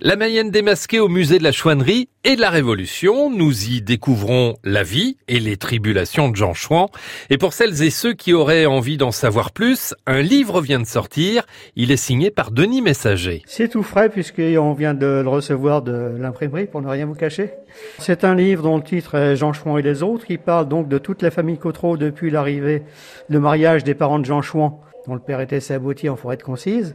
La Mayenne démasquée au musée de la chouannerie et de la Révolution. Nous y découvrons la vie et les tribulations de Jean Chouan. Et pour celles et ceux qui auraient envie d'en savoir plus, un livre vient de sortir. Il est signé par Denis Messager. C'est tout frais puisqu'on vient de le recevoir de l'imprimerie pour ne rien vous cacher. C'est un livre dont le titre est Jean Chouan et les autres. qui parle donc de toute la famille Cotreau depuis l'arrivée, le mariage des parents de Jean Chouan, dont le père était sabottier en forêt de Concise,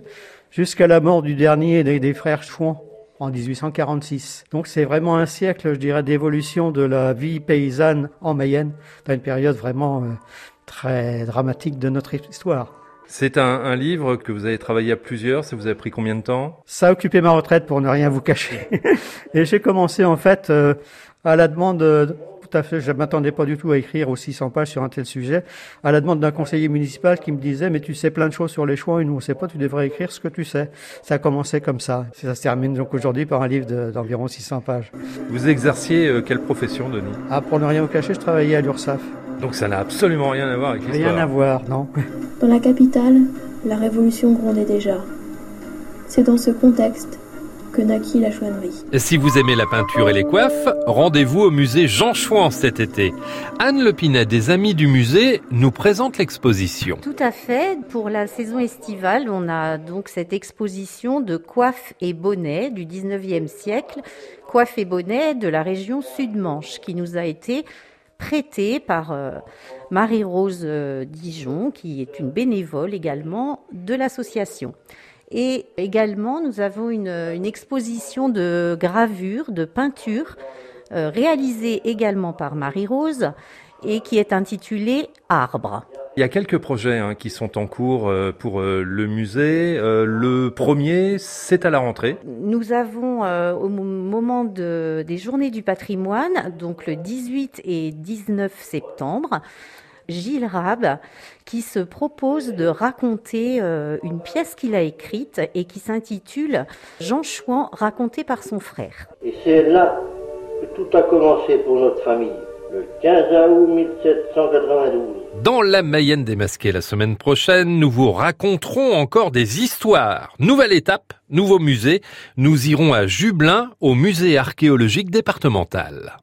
jusqu'à la mort du dernier des frères Chouan en 1846. Donc c'est vraiment un siècle, je dirais, d'évolution de la vie paysanne en Mayenne, dans une période vraiment euh, très dramatique de notre histoire. C'est un, un, livre que vous avez travaillé à plusieurs, ça vous a pris combien de temps? Ça a occupé ma retraite pour ne rien vous cacher. Et j'ai commencé en fait euh, à la demande de, tout à fait. Je m'attendais pas du tout à écrire aussi 600 pages sur un tel sujet. À la demande d'un conseiller municipal qui me disait, mais tu sais plein de choses sur les choix et nous on sait pas, tu devrais écrire ce que tu sais. Ça a commencé comme ça. Ça se termine donc aujourd'hui par un livre d'environ 600 pages. Vous exerciez euh, quelle profession, Denis? Ah, pour ne rien vous cacher, je travaillais à l'URSSAF. Donc ça n'a absolument rien à voir avec l'histoire. Rien à voir, non. Dans la capitale, la révolution grondait déjà. C'est dans ce contexte que naquit la chouannerie. Si vous aimez la peinture et les coiffes, rendez-vous au musée Jean Chouan cet été. Anne Lepinet des Amis du musée nous présente l'exposition. Tout à fait. Pour la saison estivale, on a donc cette exposition de coiffes et bonnets du 19e siècle, coiffes et bonnets de la région Sud-Manche qui nous a été prêtée par euh, Marie-Rose euh, Dijon, qui est une bénévole également de l'association. Et également, nous avons une, une exposition de gravures, de peintures, euh, réalisée également par Marie-Rose et qui est intitulée Arbre. Il y a quelques projets hein, qui sont en cours euh, pour euh, le musée. Euh, le premier, c'est à la rentrée. Nous avons au moment de, des journées du patrimoine, donc le 18 et 19 septembre, Gilles Rab, qui se propose de raconter euh, une pièce qu'il a écrite et qui s'intitule Jean Chouan raconté par son frère. Et c'est là que tout a commencé pour notre famille, le 15 août 1792. Dans la Mayenne démasquée la semaine prochaine, nous vous raconterons encore des histoires. Nouvelle étape, nouveau musée. Nous irons à Jublin, au musée archéologique départemental.